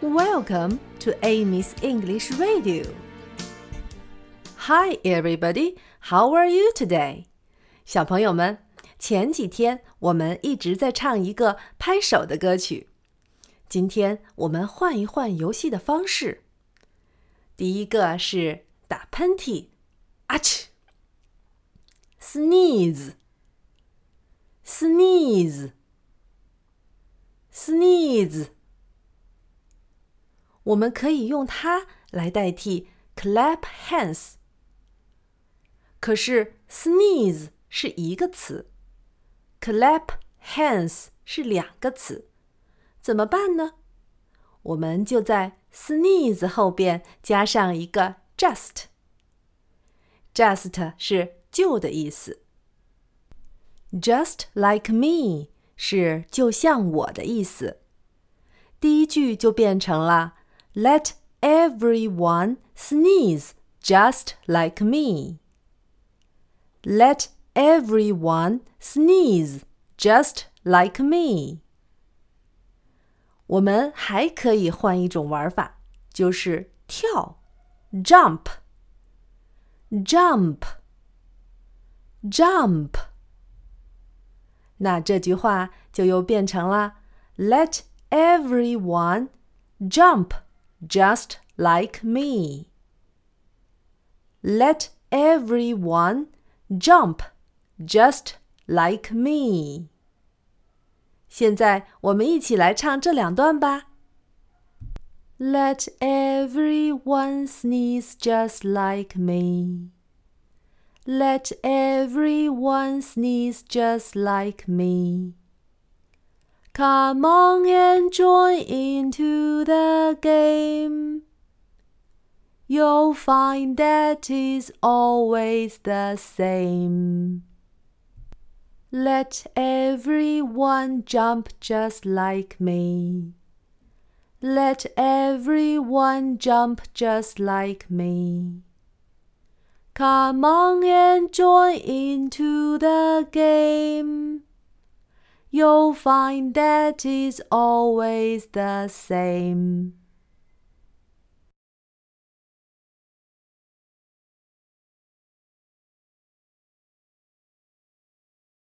Welcome to Amy's English Radio. Hi, everybody. How are you today? 小朋友们，前几天我们一直在唱一个拍手的歌曲。今天我们换一换游戏的方式。第一个是打喷嚏，啊嚏，sneeze，sneeze，sneeze。 我们可以用它来代替 clap hands。可是 sneeze 是一个词，clap hands 是两个词，怎么办呢？我们就在 sneeze 后边加上一个 just。just 是就的意思。Just like me 是就像我的意思。第一句就变成了。Let everyone sneeze just like me. Let everyone sneeze just like me. 我们还可以换一种玩法，就是跳，jump，jump，jump。那这句话就又变成了 Let everyone jump just like me. Let everyone jump just like me. 现在我们一起来唱这两段吧。Let everyone sneeze just like me. Let everyone sneeze just like me. Come on and join into the game. You'll find that is always the same. Let everyone jump just like me. Let everyone jump just like me. Come on and join into the game you'll find that is always the same.